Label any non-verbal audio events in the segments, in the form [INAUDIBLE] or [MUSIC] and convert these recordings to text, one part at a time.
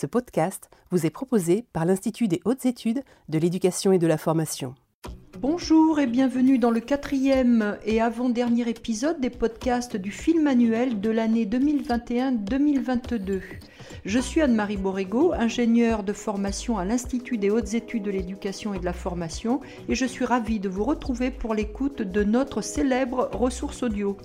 Ce podcast vous est proposé par l'Institut des hautes études de l'éducation et de la formation. Bonjour et bienvenue dans le quatrième et avant-dernier épisode des podcasts du film annuel de l'année 2021-2022. Je suis Anne-Marie Borrego, ingénieure de formation à l'Institut des hautes études de l'éducation et de la formation et je suis ravie de vous retrouver pour l'écoute de notre célèbre ressource audio.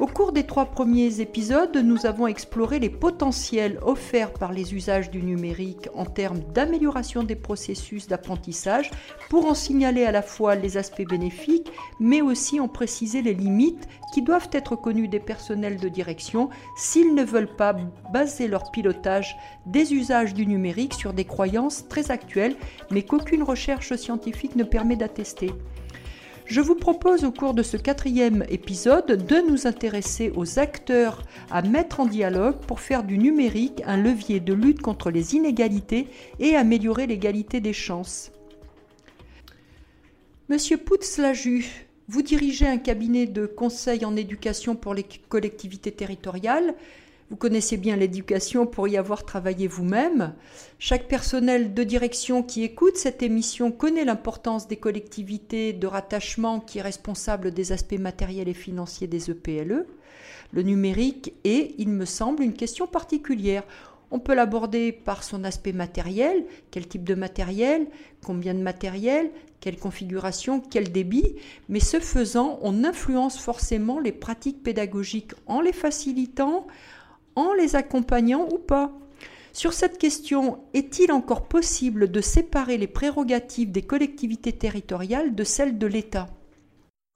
Au cours des trois premiers épisodes, nous avons exploré les potentiels offerts par les usages du numérique en termes d'amélioration des processus d'apprentissage pour en signaler à la fois les aspects bénéfiques, mais aussi en préciser les limites qui doivent être connues des personnels de direction s'ils ne veulent pas baser leur pilotage des usages du numérique sur des croyances très actuelles, mais qu'aucune recherche scientifique ne permet d'attester. Je vous propose au cours de ce quatrième épisode de nous intéresser aux acteurs à mettre en dialogue pour faire du numérique un levier de lutte contre les inégalités et améliorer l'égalité des chances. Monsieur Pouts-Laju, vous dirigez un cabinet de conseil en éducation pour les collectivités territoriales. Vous connaissez bien l'éducation pour y avoir travaillé vous-même. Chaque personnel de direction qui écoute cette émission connaît l'importance des collectivités de rattachement qui est responsable des aspects matériels et financiers des EPLE. E. Le numérique est, il me semble, une question particulière. On peut l'aborder par son aspect matériel, quel type de matériel, combien de matériel, quelle configuration, quel débit, mais ce faisant, on influence forcément les pratiques pédagogiques en les facilitant, en les accompagnant ou pas. Sur cette question, est-il encore possible de séparer les prérogatives des collectivités territoriales de celles de l'État?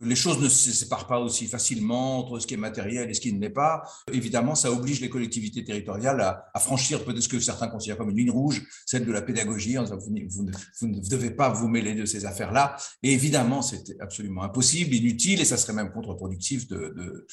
Les choses ne se séparent pas aussi facilement entre ce qui est matériel et ce qui ne l'est pas. Évidemment, ça oblige les collectivités territoriales à, franchir peut-être ce que certains considèrent comme une ligne rouge, celle de la pédagogie. Vous, ne, devez pas vous mêler de ces affaires-là. Et évidemment, c'est absolument impossible, inutile, et ça serait même contre-productif de,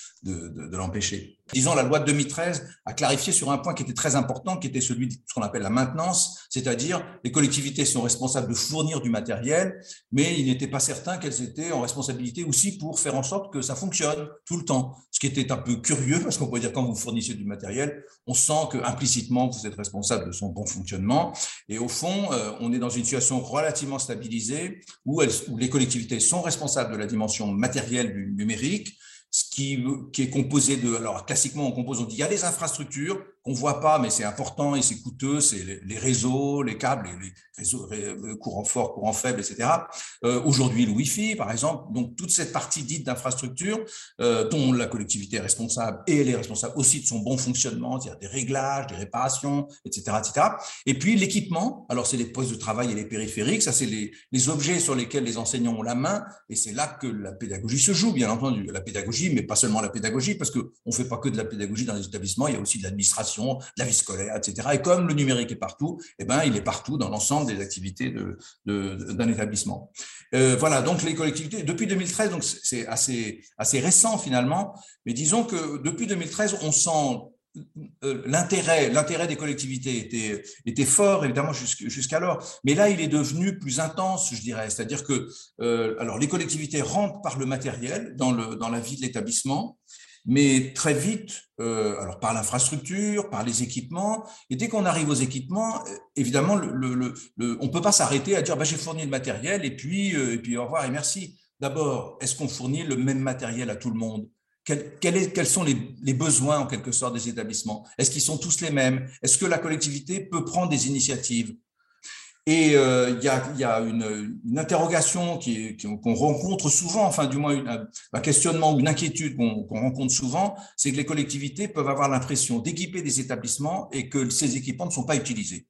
l'empêcher. Disons, la loi de 2013 a clarifié sur un point qui était très important, qui était celui de ce qu'on appelle la maintenance, c'est-à-dire les collectivités sont responsables de fournir du matériel, mais il n'était pas certain qu'elles étaient en responsabilité aussi pour faire en sorte que ça fonctionne tout le temps. Ce qui était un peu curieux, parce qu'on pourrait dire quand vous fournissez du matériel, on sent que implicitement vous êtes responsable de son bon fonctionnement. Et au fond, euh, on est dans une situation relativement stabilisée où, les collectivités sont responsables de la dimension matérielle du numérique, ce qui, qui, est composé de, alors classiquement on compose, on dit il y a des infrastructures qu'on voit pas, mais c'est important et c'est coûteux, c'est les, réseaux, les câbles, les, réseaux courant fort, courant faible, etc. Euh, Aujourd'hui, le Wi-Fi, par exemple. Donc, toute cette partie dite d'infrastructure euh, dont la collectivité est responsable et elle est responsable aussi de son bon fonctionnement, c'est-à-dire des réglages, des réparations, etc. etc. Et puis, l'équipement, alors c'est les postes de travail et les périphériques, ça c'est les objets sur lesquels les enseignants ont la main et c'est là que la pédagogie se joue, bien entendu. La pédagogie, mais pas seulement la pédagogie, parce qu'on ne fait pas que de la pédagogie dans les établissements, il y a aussi de l'administration la vie scolaire, etc. Et comme le numérique est partout, eh ben, il est partout dans l'ensemble des activités d'un établissement. Euh, voilà, donc les collectivités, depuis 2013, donc c'est assez, assez récent finalement, mais disons que depuis 2013, on sent euh, l'intérêt l'intérêt des collectivités était était fort évidemment jusqu'alors mais là il est devenu plus intense je dirais c'est-à-dire que euh, alors les collectivités rentrent par le matériel dans le dans la vie de l'établissement mais très vite, euh, alors par l'infrastructure, par les équipements, et dès qu'on arrive aux équipements, euh, évidemment, le, on ne peut pas s'arrêter à dire bah, j'ai fourni le matériel et puis, euh, et puis au revoir et merci. D'abord, est-ce qu'on fournit le même matériel à tout le monde? Quels sont les, les, besoins en quelque sorte des établissements? Est-ce qu'ils sont tous les mêmes? Est-ce que la collectivité peut prendre des initiatives? Et euh, il y, a, y a une, une interrogation qu'on rencontre souvent, enfin du moins un questionnement ou une inquiétude qu'on rencontre souvent, c'est que les collectivités peuvent avoir l'impression d'équiper des établissements et que ces équipements ne sont pas utilisés.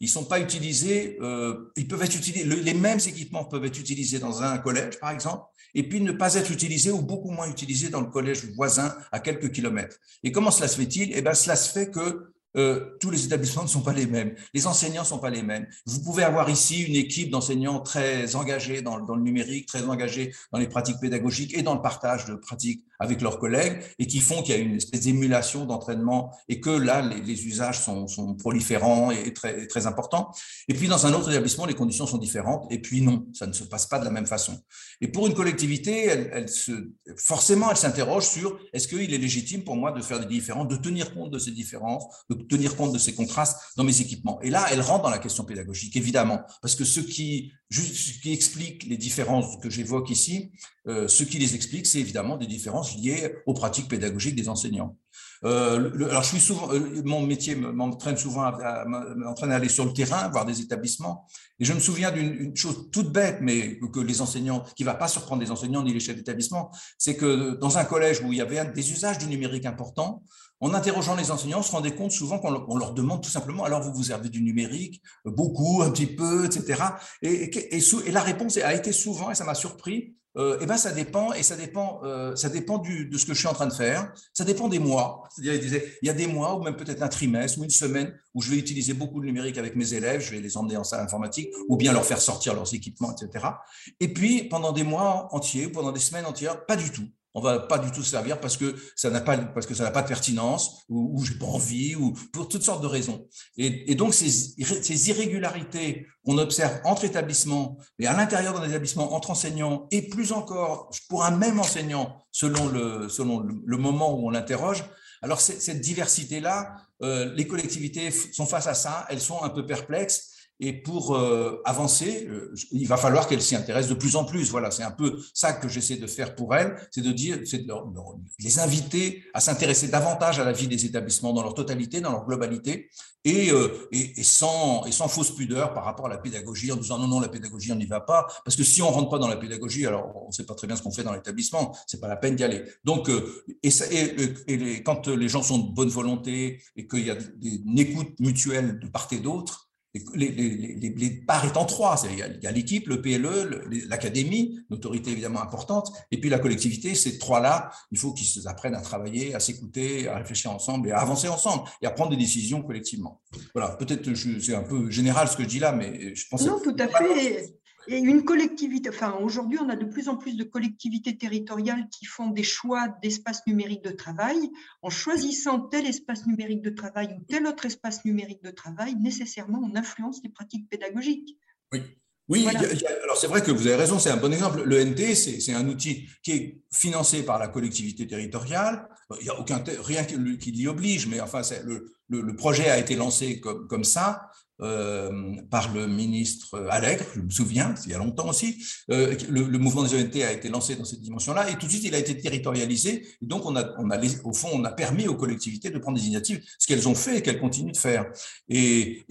Ils sont pas utilisés, euh, ils peuvent être utilisés, les mêmes équipements peuvent être utilisés dans un collège, par exemple, et puis ne pas être utilisés ou beaucoup moins utilisés dans le collège voisin à quelques kilomètres. Et comment cela se fait-il? Eh bien, cela se fait que euh, tous les établissements ne sont pas les mêmes, les enseignants ne sont pas les mêmes. Vous pouvez avoir ici une équipe d'enseignants très engagés dans, dans, le numérique, très engagés dans les pratiques pédagogiques et dans le partage de pratiques avec leurs collègues et qui font qu'il y a une espèce d'émulation d'entraînement et que là, les, usages sont, proliférants et très, très importants. Et puis, dans un autre établissement, les conditions sont différentes et puis non, ça ne se passe pas de la même façon. Et pour une collectivité, elle se, forcément, elle s'interroge sur est-ce qu'il est légitime pour moi de faire des différences, de tenir compte de ces différences, de tenir compte de ces contrastes dans mes équipements. Et là, elle rentre dans la question pédagogique, évidemment, parce que ce qui, ce qui explique les différences que j'évoque ici, euh, ce qui les explique, c'est évidemment des différences liées aux pratiques pédagogiques des enseignants. Euh, alors, je suis souvent, euh, mon métier m'entraîne souvent à, m'entraîne à aller sur le terrain, voir des établissements. Et je me souviens d'une chose toute bête, mais que les enseignants, qui va pas surprendre les enseignants ni les chefs d'établissement, c'est que dans un collège où il y avait des usages du numérique importants, en interrogeant les enseignants, on se rendait compte souvent qu'on leur demande tout simplement alors vous vous servez du numérique beaucoup, un petit peu, etc. Et, et, et la réponse a été souvent, et ça m'a surpris, euh, eh ben ça dépend et ça dépend, euh, ça dépend du, de ce que je suis en train de faire. Ça dépend des mois. C'est-à-dire, il y a des mois ou même peut-être un trimestre ou une semaine où je vais utiliser beaucoup de numérique avec mes élèves. Je vais les emmener en salle informatique ou bien leur faire sortir leurs équipements, etc. Et puis pendant des mois entiers, pendant des semaines entières, pas du tout on va pas du tout se servir parce que ça n'a pas parce que ça n'a pas de pertinence ou, j'ai pas envie ou pour toutes sortes de raisons. Et, donc ces, ces irrégularités qu'on observe entre établissements et à l'intérieur d'un établissement entre enseignants et plus encore pour un même enseignant selon le selon le, moment où on l'interroge. Alors cette diversité là, euh, les collectivités sont face à ça, elles sont un peu perplexes et pour euh, avancer, euh, il va falloir qu'elle s'y intéresse de plus en plus. Voilà, c'est un peu ça que j'essaie de faire pour elle, c'est de dire, c'est de, les inviter à s'intéresser davantage à la vie des établissements dans leur totalité, dans leur globalité, et, euh, et, et, sans, et sans fausse pudeur par rapport à la pédagogie, en disant non, non, la pédagogie, on n'y va pas, parce que si on rentre pas dans la pédagogie, alors on ne sait pas très bien ce qu'on fait dans l'établissement, c'est pas la peine d'y aller. Donc, et, ça, et, les, quand les gens sont de bonne volonté et qu'il y a une écoute mutuelle de part et d'autre, les, les, les, parts étant trois. Il y a l'équipe, le PLE, l'académie, une autorité évidemment importante, et puis la collectivité. Ces trois-là, il faut qu'ils apprennent à travailler, à s'écouter, à réfléchir ensemble et à avancer ensemble et à prendre des décisions collectivement. Voilà, peut-être c'est un peu général ce que je dis là, mais je pense. Non, tout à fait. Et une collectivité, enfin aujourd'hui on a de plus en plus de collectivités territoriales qui font des choix d'espace numérique de travail. En choisissant tel espace numérique de travail ou tel autre espace numérique de travail, nécessairement on influence les pratiques pédagogiques. Oui. Oui, alors c'est vrai que vous avez raison, c'est un bon exemple. Le NT, c'est un outil qui est financé par la collectivité territoriale. Il n'y a aucun, rien qui l'y oblige, mais enfin, le, le, le, projet a été lancé comme, comme ça. Euh, par le ministre Allègre, je me souviens, il y a longtemps aussi. Euh, le, mouvement des ONT a été lancé dans cette dimension-là et tout de suite il a été territorialisé. Donc on a, au fond, on a permis aux collectivités de prendre des initiatives, ce qu'elles ont fait et qu'elles continuent de faire. Et,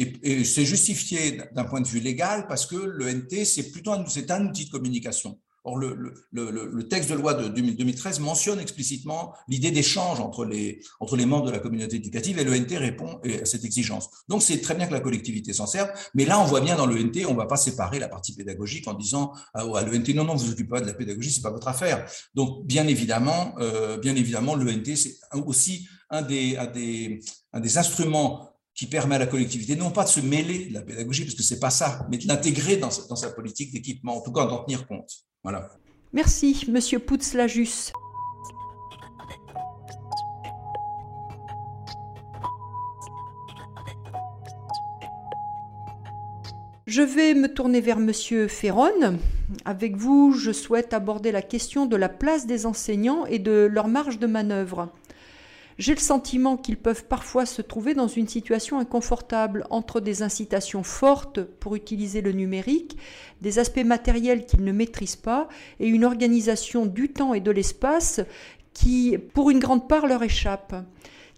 c'est justifié d'un point de vue légal parce que le NT c'est plutôt un outil de communication. Or, le, texte de loi de 2013 mentionne explicitement l'idée d'échange entre les, membres de la communauté éducative et l'ENT répond à cette exigence. Donc, c'est très bien que la collectivité s'en serve, mais là, on voit bien dans l'ENT, on ne va pas séparer la partie pédagogique en disant à l'ENT, non, non, vous vous occupez pas de la pédagogie, c'est pas votre affaire. Donc, bien évidemment, euh, évidemment, l'ENT, c'est aussi un des, instruments qui permet à la collectivité non pas de se mêler de la pédagogie, parce que c'est pas ça, mais de l'intégrer dans, dans, sa politique d'équipement, en tout cas d'en tenir compte. Merci, Monsieur Pouts-Lajus. Je vais me tourner vers Monsieur Ferron. Avec vous, je souhaite aborder la question de la place des enseignants et de leur marge de manœuvre. J'ai le sentiment qu'ils peuvent parfois se trouver dans une situation inconfortable entre des incitations fortes pour utiliser le numérique, des aspects matériels qu'ils ne maîtrisent pas et une organisation du temps et de l'espace qui, pour une grande part, leur échappe.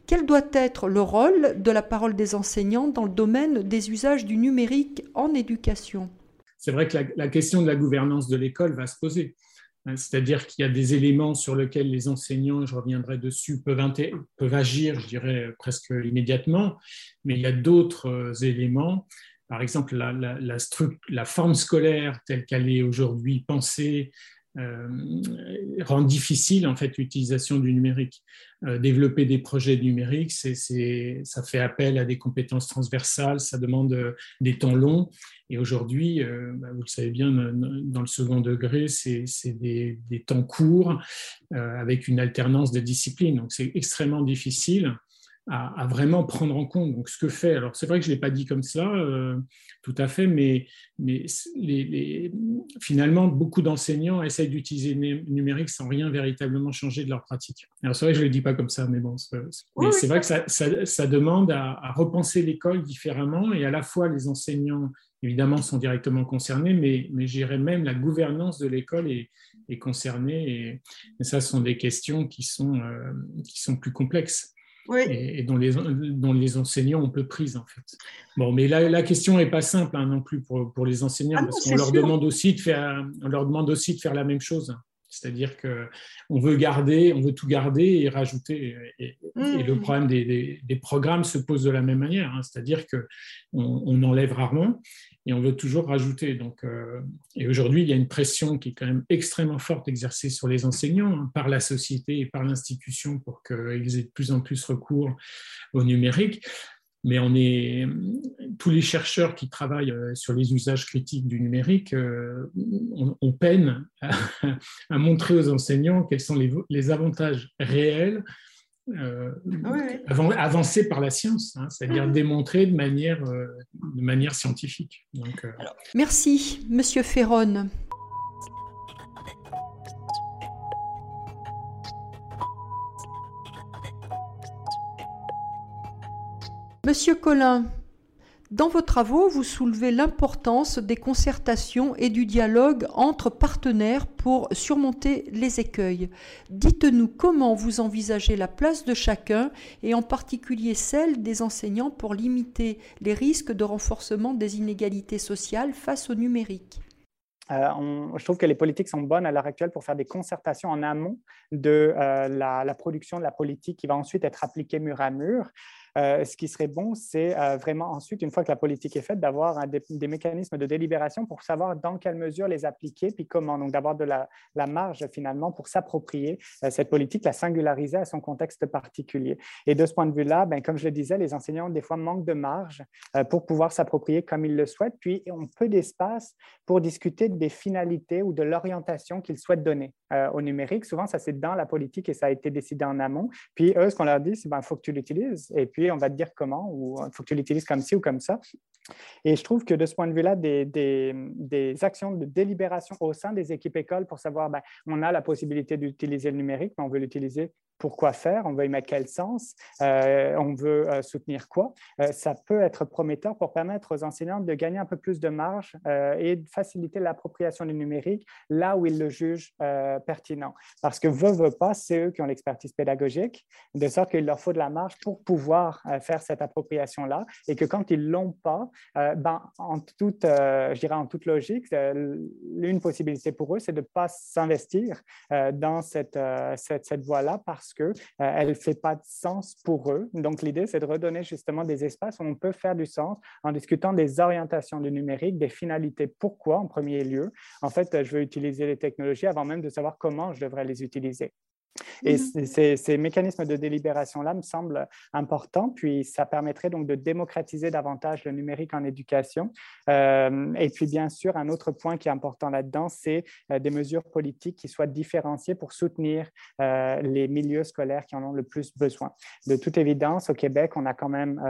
Quel doit être le rôle de la parole des enseignants dans le domaine des usages du numérique en éducation? C'est vrai que la, la question de la gouvernance de l'école va se poser. Hein, c'est-à-dire qu'il y a des éléments sur lesquels les enseignants, je reviendrai dessus, peuvent, agir, je dirais, presque immédiatement, mais il y a d'autres euh, éléments. Par exemple, la, forme scolaire telle qu'elle est aujourd'hui pensée rend difficile en fait l'utilisation du numérique. Euh, développer des projets numériques, ça fait appel à des compétences transversales, ça demande euh, des temps longs. Et aujourd'hui, euh, bah, vous le savez bien, dans le second degré, c'est, c'est des, des, temps courts avec une alternance de disciplines. Donc c'est extrêmement difficile à, vraiment prendre en compte donc, ce que fait. Alors, c'est vrai que je ne l'ai pas dit comme cela, euh, tout à fait, mais, mais les, finalement, beaucoup d'enseignants essayent d'utiliser le numérique sans rien véritablement changer de leur pratique. Alors, c'est vrai que je ne le dis pas comme ça, mais bon, c'est vrai que ça, ça, demande à, à repenser l'école différemment et à la fois les enseignants évidemment sont directement concernés, mais, mais j'irais même la gouvernance de l'école est, est, concernée. Et, ça, ce sont des questions qui sont, euh, qui sont plus complexes. Et, dont, les, dont les enseignants ont peu prise en fait. Bon, mais la, la question n'est pas simple hein, non plus pour, pour les enseignants, ah parce qu'on leur, demande aussi de faire, on leur demande aussi de faire la même chose. C'est-à-dire qu'on veut garder, on veut tout garder et rajouter. Et, le mmh. problème des, des, programmes se pose de la même manière. Hein. C'est-à-dire qu'on on enlève rarement et on veut toujours rajouter. Donc, euh, et aujourd'hui, il y a une pression qui est quand même extrêmement forte exercée sur les enseignants hein, par la société et par l'institution pour qu'ils aient de plus en plus recours au numérique mais on est, tous les chercheurs qui travaillent euh, sur les usages critiques du numérique, euh, on, peine [LAUGHS] à, montrer aux enseignants quels sont les, avantages réels euh, avancés par la science, hein, c'est-à-dire mmh. démontrés de manière, de manière scientifique. Donc, Merci, Monsieur Ferron. Monsieur Collin, dans vos travaux, vous soulevez l'importance des concertations et du dialogue entre partenaires pour surmonter les écueils. Dites-nous comment vous envisagez la place de chacun et en particulier celle des enseignants pour limiter les risques de renforcement des inégalités sociales face au numérique. Euh, je trouve que les politiques sont bonnes à l'heure actuelle pour faire des concertations en amont de euh, la, production de la politique qui va ensuite être appliquée mur à mur. Euh, ce qui serait bon, c'est euh, vraiment ensuite, une fois que la politique est faite, d'avoir des, mécanismes de délibération pour savoir dans quelle mesure les appliquer, puis comment. Donc, d'avoir de la, marge finalement pour s'approprier euh, cette politique, la singulariser à son contexte particulier. Et de ce point de vue-là, ben, comme je le disais, les enseignants, des fois, manquent de marge pour pouvoir s'approprier comme ils le souhaitent, puis ont peu d'espace pour discuter des finalités ou de l'orientation qu'ils souhaitent donner au numérique. Souvent, ça, c'est dans la politique et ça a été décidé en amont. Puis, eux, ce qu'on leur dit, c'est ben, faut que tu l'utilises. Et puis, on va te dire comment, ou il faut que tu l'utilises comme ci ou comme ça. Et je trouve que de ce point de vue-là, des, des, actions de délibération au sein des équipes écoles pour savoir, ben, on a la possibilité d'utiliser le numérique, mais on veut l'utiliser pourquoi faire, on veut y mettre quel sens, euh, on veut euh, soutenir quoi. Euh, ça peut être prometteur pour permettre aux enseignants de gagner un peu plus de marge et de faciliter l'appropriation du numérique là où ils le jugent pertinent. Parce que veut, veut pas, c'est eux qui ont l'expertise pédagogique, de sorte qu'il leur faut de la marge pour pouvoir faire cette appropriation-là et que quand ils l'ont pas, ben, en, toute, je dirais en toute logique, l'une possibilité pour eux, c'est de ne pas s'investir dans cette, cette, cette voie-là parce qu'elle euh, ne fait pas de sens pour eux. Donc, l'idée, c'est de redonner justement des espaces où on peut faire du sens en discutant des orientations du numérique, des finalités. Pourquoi, en premier lieu? En fait, je veux utiliser les technologies avant même de savoir comment je devrais les utiliser. Et mmh ces, mécanismes de délibération-là me semblent importants, puis ça permettrait donc de démocratiser davantage le numérique en éducation. Euh, et puis, bien sûr, un autre point qui est important là-dedans, c'est euh, des mesures politiques qui soient différenciées pour soutenir euh, les milieux scolaires qui en ont le plus besoin. De toute évidence, au Québec, on a quand même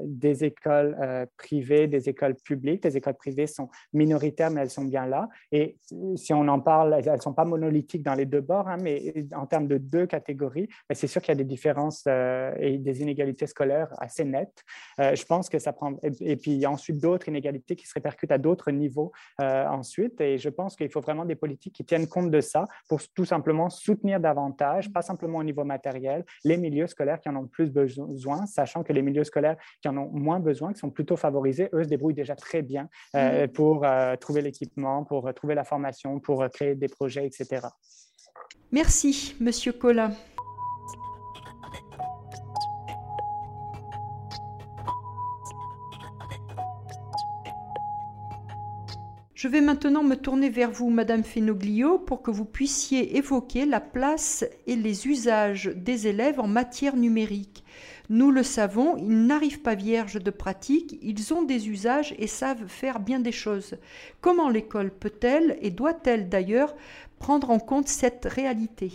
des écoles privées, des écoles publiques. Les écoles privées sont minoritaires, mais elles sont bien là. Et si on en parle, elles ne sont pas monolithiques dans les deux bords, hein, mais en termes de deux catégories, mais c'est sûr qu'il y a des différences euh, et des inégalités scolaires assez nettes. Euh, je pense que ça prend. Et, puis, il y a ensuite d'autres inégalités qui se répercutent à d'autres niveaux euh, ensuite. Et je pense qu'il faut vraiment des politiques qui tiennent compte de ça pour tout simplement soutenir davantage, pas simplement au niveau matériel, les milieux scolaires qui en ont le plus besoin, sachant que les milieux scolaires qui en ont moins besoin, qui sont plutôt favorisés, eux se débrouillent déjà très bien mmh. pour trouver l'équipement, pour trouver la formation, pour créer des projets, etc. Merci, Monsieur Collin. Je vais maintenant me tourner vers vous, Madame Fenoglio, pour que vous puissiez évoquer la place et les usages des élèves en matière numérique. Nous le savons, ils n'arrivent pas vierges de pratique, ils ont des usages et savent faire bien des choses. Comment l'école peut-elle et doit-elle d'ailleurs prendre en compte cette réalité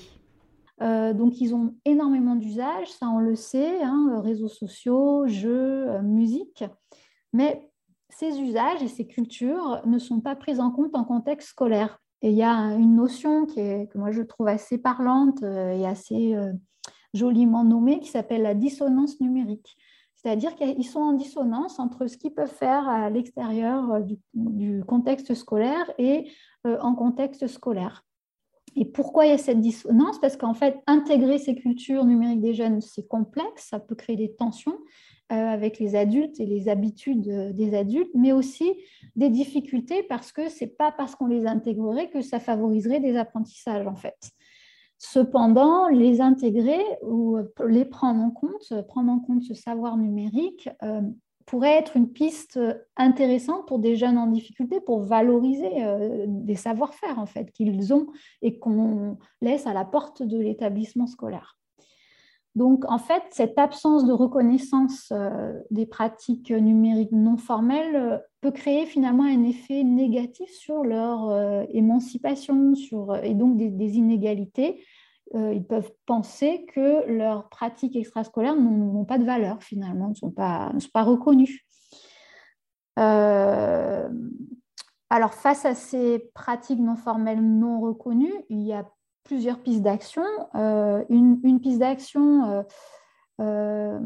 donc, ils ont énormément d'usages, ça on le sait, hein, réseaux sociaux, jeux, musique. Mais ces usages et ces cultures ne sont pas prises en compte en contexte scolaire. Et il y a une notion que moi je trouve assez parlante euh, et assez euh, joliment nommée qui s'appelle la dissonance numérique. C'est-à-dire qu'ils sont en dissonance entre ce qu'ils peuvent faire à l'extérieur euh, du, contexte scolaire et en contexte scolaire. Et pourquoi il y a cette dissonance? Parce qu'en fait, intégrer ces cultures numériques des jeunes, c'est complexe, ça peut créer des tensions. Euh, avec les adultes et les habitudes euh, des adultes, mais aussi des difficultés parce que ce n'est pas parce qu'on les intégrerait que ça favoriserait des apprentissages en fait. Cependant, les intégrer ou les prendre en compte, prendre en compte ce savoir numérique, euh, pourrait être une piste intéressante pour des jeunes en difficulté pour valoriser des savoir-faire en fait qu'ils ont et qu'on laisse à la porte de l'établissement scolaire. Donc, en fait, cette absence de reconnaissance euh, des pratiques numériques non formelles euh, peut créer finalement un effet négatif sur leur euh, émancipation et donc des, inégalités. Ils peuvent penser que leurs pratiques extrascolaires n'ont pas de valeur finalement, ne sont pas, reconnues. alors, face à ces pratiques non formelles non reconnues, il y a plusieurs pistes d'action. Euh, une, piste d'action euh, euh,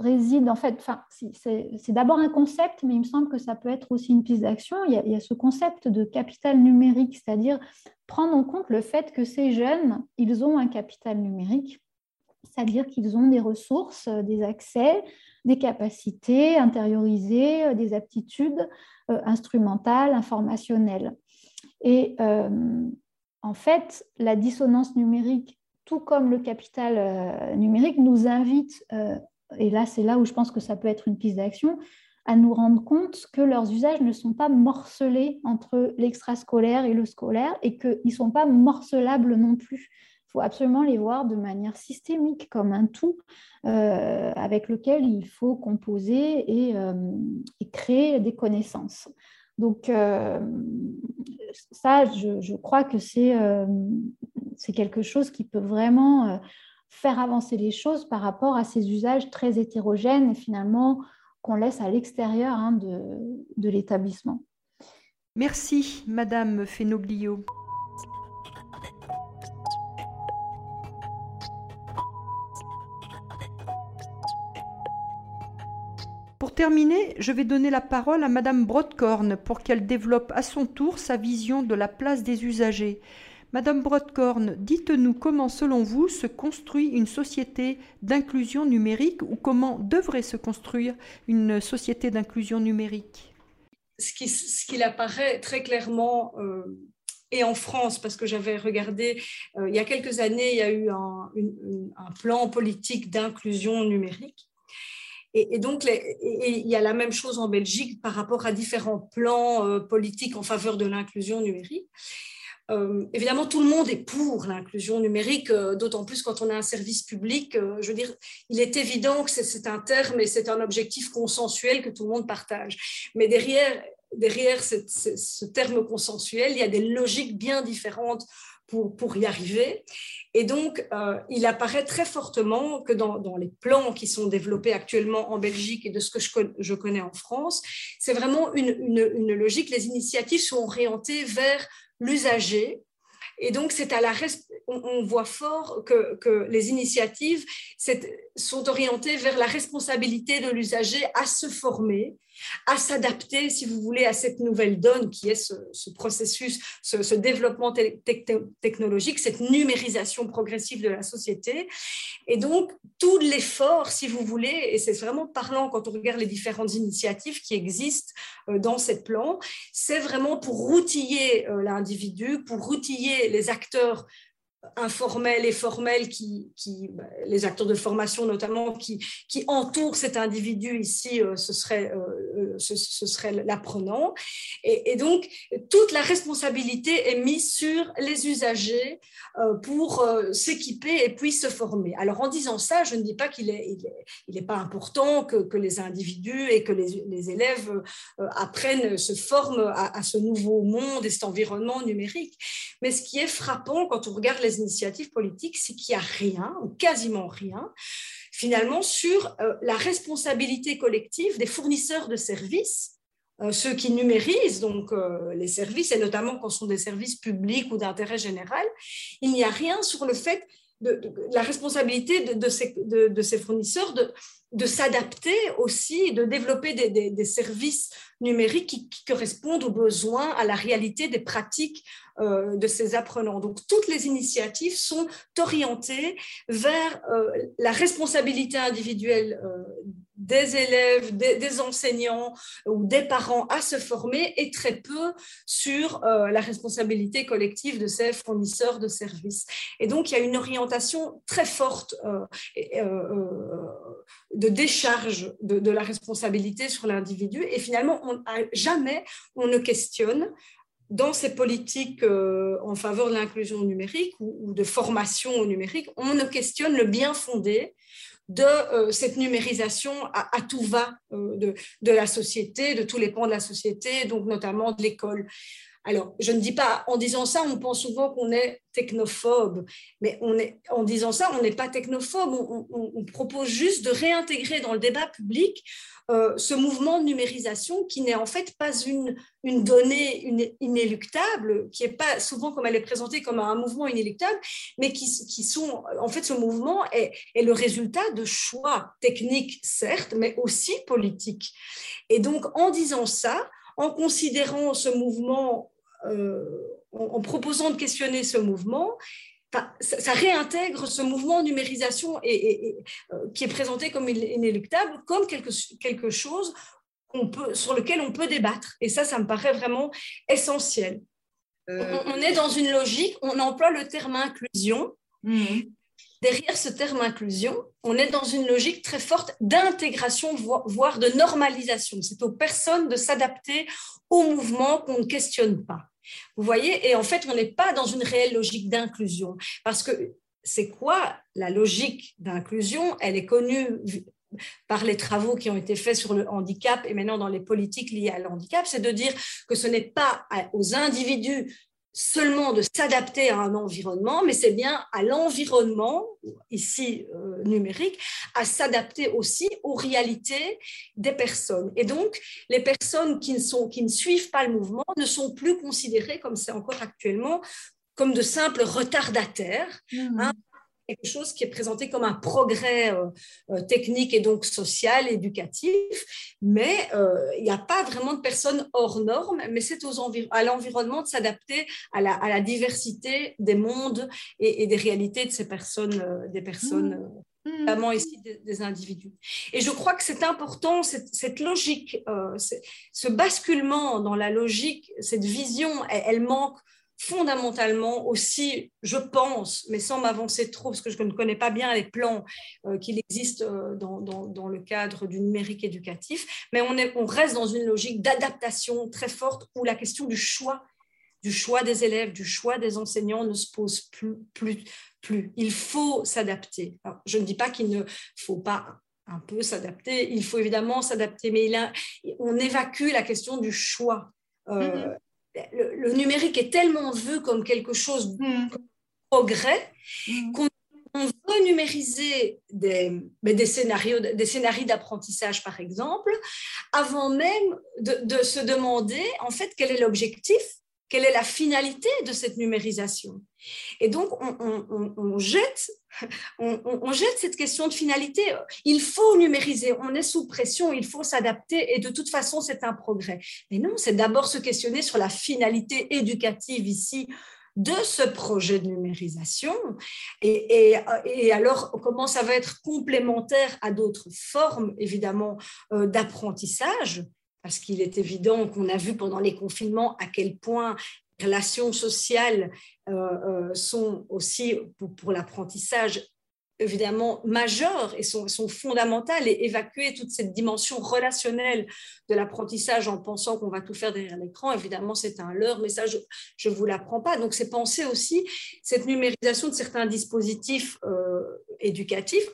réside en fait, c'est d'abord un concept, mais il me semble que ça peut être aussi une piste d'action. Il, y a ce concept de capital numérique, c'est-à-dire prendre en compte le fait que ces jeunes, ils ont un capital numérique, c'est-à-dire qu'ils ont des ressources, des accès, des capacités intériorisées, des aptitudes instrumentales, informationnelles. Et en fait, la dissonance numérique, tout comme le capital euh, numérique, nous invite, euh, et là c'est là où je pense que ça peut être une piste d'action, à nous rendre compte que leurs usages ne sont pas morcelés entre l'extrascolaire et le scolaire et qu'ils ne sont pas morcelables non plus. Il faut absolument les voir de manière systémique, comme un tout euh, avec lequel il faut composer et créer des connaissances. Donc, euh, ça, je, crois que euh, c'est quelque chose qui peut vraiment euh, faire avancer les choses par rapport à ces usages très hétérogènes et finalement qu'on laisse à l'extérieur hein, de, l'établissement. Merci, Madame Fenoglio. Pour terminer, je vais donner la parole à Madame Brodkorn pour qu'elle développe à son tour sa vision de la place des usagers. Madame Brodkorn, dites-nous comment, selon vous, se construit une société d'inclusion numérique ou comment devrait se construire une société d'inclusion numérique? Ce qui, apparaît très clairement, euh, et en France, parce que j'avais regardé, euh, il y a quelques années, il y a eu un plan politique d'inclusion numérique et, donc, il y a la même chose en Belgique par rapport à différents plans euh, politiques en faveur de l'inclusion numérique. Euh, évidemment, tout le monde est pour l'inclusion numérique, euh, d'autant plus quand on a un service public. je veux dire, il est évident que c'est un terme et c'est un objectif consensuel que tout le monde partage. Mais derrière, derrière ce terme consensuel, il y a des logiques bien différentes pour, pour y arriver. Et donc, euh, il apparaît très fortement que dans, dans, les plans qui sont développés actuellement en Belgique et de ce que je, je connais en France, c'est vraiment une, une, une, logique. Les initiatives sont orientées vers l'usager. Et donc, c'est à la on, voit fort que, les initiatives sont orientées vers la responsabilité de l'usager à se former, à s'adapter, si vous voulez, à cette nouvelle donne qui est ce, processus, ce, développement technologique, cette numérisation progressive de la société. Et donc, tout l'effort, si vous voulez, et c'est vraiment parlant quand on regarde les différentes initiatives qui existent euh, dans cette plan, c'est vraiment pour outiller euh, l'individu, pour outiller les acteurs informels et formels, qui, qui, bah, les acteurs de formation notamment, qui, qui entourent cet individu ici, euh, ce serait, euh, euh, ce, serait l'apprenant. Et, donc, toute la responsabilité est mise sur les usagers pour s'équiper et puis se former. Alors, en disant ça, je ne dis pas qu'il n'est est, il est pas important que, que, les individus et que les, les élèves apprennent, se forment à, à ce nouveau monde et cet environnement numérique. Mais ce qui est frappant quand on regarde les initiatives politiques, c'est qu'il n'y a rien, ou quasiment rien, finalement, sur euh, la responsabilité collective des fournisseurs de services euh, ceux qui numérisent donc euh, les services, et notamment quand ce sont des services publics ou d'intérêt général, il n'y a rien sur le fait de, la responsabilité de, ces, fournisseurs de, s'adapter aussi, de développer des, des, services numériques qui, correspondent aux besoins, à la réalité des pratiques euh, de ces apprenants. Donc, toutes les initiatives sont orientées vers euh, la responsabilité individuelle euh, des élèves, des, enseignants ou des parents à se former et très peu sur la responsabilité collective de ces fournisseurs de services. Et donc, il y a une orientation très forte de décharge de, la responsabilité sur l'individu. Et finalement, on, jamais on ne questionne dans ces politiques euh, en faveur de l'inclusion numérique ou, de formation au numérique, on ne questionne le bien fondé de euh, cette numérisation à, tout va euh, de, de, la société, de tous les pans de la société, donc notamment de l'école. Alors, je ne dis pas, en disant ça, on pense souvent qu'on est technophobe, mais on est, en disant ça, on n'est pas technophobe, on, propose juste de réintégrer dans le débat public euh, ce mouvement de numérisation qui n'est en fait pas une, donnée inéluctable, qui est pas souvent comme elle est présentée comme un mouvement inéluctable, mais qui, sont, en fait, ce mouvement est le résultat de choix techniques, certes, mais aussi politiques. Et donc, en disant ça, en considérant ce mouvement euh, en, proposant de questionner ce mouvement, ça, réintègre ce mouvement numérisation et, euh, qui est présenté comme inéluctable, comme quelque, quelque chose peut, sur lequel on peut débattre. Et ça, ça me paraît vraiment essentiel. Euh, on, est dans une logique, on emploie le terme inclusion. Mmh. Derrière ce terme inclusion, on est dans une logique très forte d'intégration, voire de normalisation. C'est aux personnes de s'adapter au mouvement qu'on ne questionne pas. Vous voyez Et en fait, on n'est pas dans une réelle logique d'inclusion. Parce que c'est quoi la logique d'inclusion? Elle est connue par les travaux qui ont été faits sur le handicap et maintenant dans les politiques liées à handicap, c'est de dire que ce n'est pas aux individus seulement de s'adapter à un environnement, mais c'est bien à l'environnement, ici euh, numérique, à s'adapter aussi aux réalités des personnes. Et donc, les personnes qui ne, sont, qui ne suivent pas le mouvement ne sont plus considérées, comme c'est encore actuellement, comme de simples retardataires. Mmh. Hein, quelque chose qui est présenté comme un progrès euh, euh, technique et donc social, éducatif, mais euh, il n'y a pas vraiment de personnes hors normes, mais c'est à l'environnement de s'adapter à la, à la, diversité des mondes et, des réalités de ces personnes, des personnes. Mmh. Mmh. notamment ici des, individus. Et je crois que c'est important, cette, cette logique, ce basculement dans la logique, cette vision, elle manque fondamentalement aussi, je pense, mais sans m'avancer trop, parce que je ne connais pas bien les plans euh, qu'il existe euh, dans, le cadre du numérique éducatif, mais on, est, on reste dans une logique d'adaptation très forte où la question du choix, du choix des élèves, du choix des enseignants ne se pose plus. plus, plus. Il faut s'adapter. Je ne dis pas qu'il ne faut pas un peu s'adapter, il faut évidemment s'adapter, mais on évacue la question du choix. Euh, mm-hmm le, numérique est tellement vu comme quelque chose de mm. progrès mm. qu'on veut numériser des, des scénarios, des scénarios d'apprentissage, par exemple, avant même de, se demander, en fait, quel est l'objectif, quelle est la finalité de cette numérisation? Et donc, on, jette, [LAUGHS] on, jette cette question de finalité. Il faut numériser, on est sous pression, il faut s'adapter, et de toute façon, c'est un progrès. Mais non, c'est d'abord se questionner sur la finalité éducative ici de ce projet de numérisation et, alors comment ça va être complémentaire à d'autres formes évidemment euh, d'apprentissage? Parce qu'il est évident qu'on a vu pendant les confinements à quel point relations sociales euh, euh, sont aussi pour, l'apprentissage évidemment majeures et sont, sont, fondamentales et évacuer toute cette dimension relationnelle de l'apprentissage en pensant qu'on va tout faire derrière l'écran, évidemment c'est un leurre, mais ça je ne vous l'apprends pas. Donc c'est penser aussi cette numérisation de certains dispositifs euh, éducatifs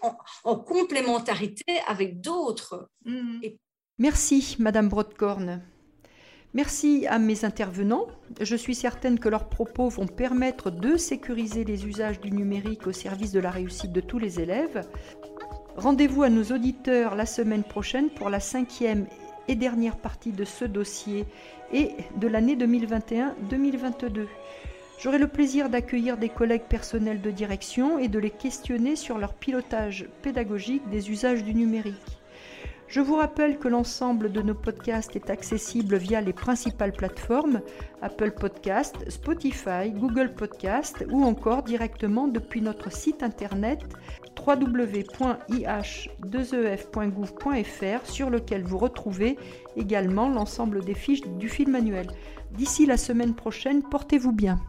en, complémentarité avec d'autres. Mmh. Merci Madame Brodkorn. Merci à mes intervenants. Je suis certaine que leurs propos vont permettre de sécuriser les usages du numérique au service de la réussite de tous les élèves. Rendez-vous à nos auditeurs la semaine prochaine pour la cinquième et dernière partie de ce dossier et de l'année 2021-2022. J'aurai le plaisir d'accueillir des collègues personnels de direction et de les questionner sur leur pilotage pédagogique des usages du numérique. Je vous rappelle que l'ensemble de nos podcasts est accessible via les principales plateformes Apple Podcast, Spotify, Google Podcast ou encore directement depuis notre site internet www.ih2ef.gouv.fr sur lequel vous retrouvez également l'ensemble des fiches du film manuel. D'ici la semaine prochaine, portez-vous bien.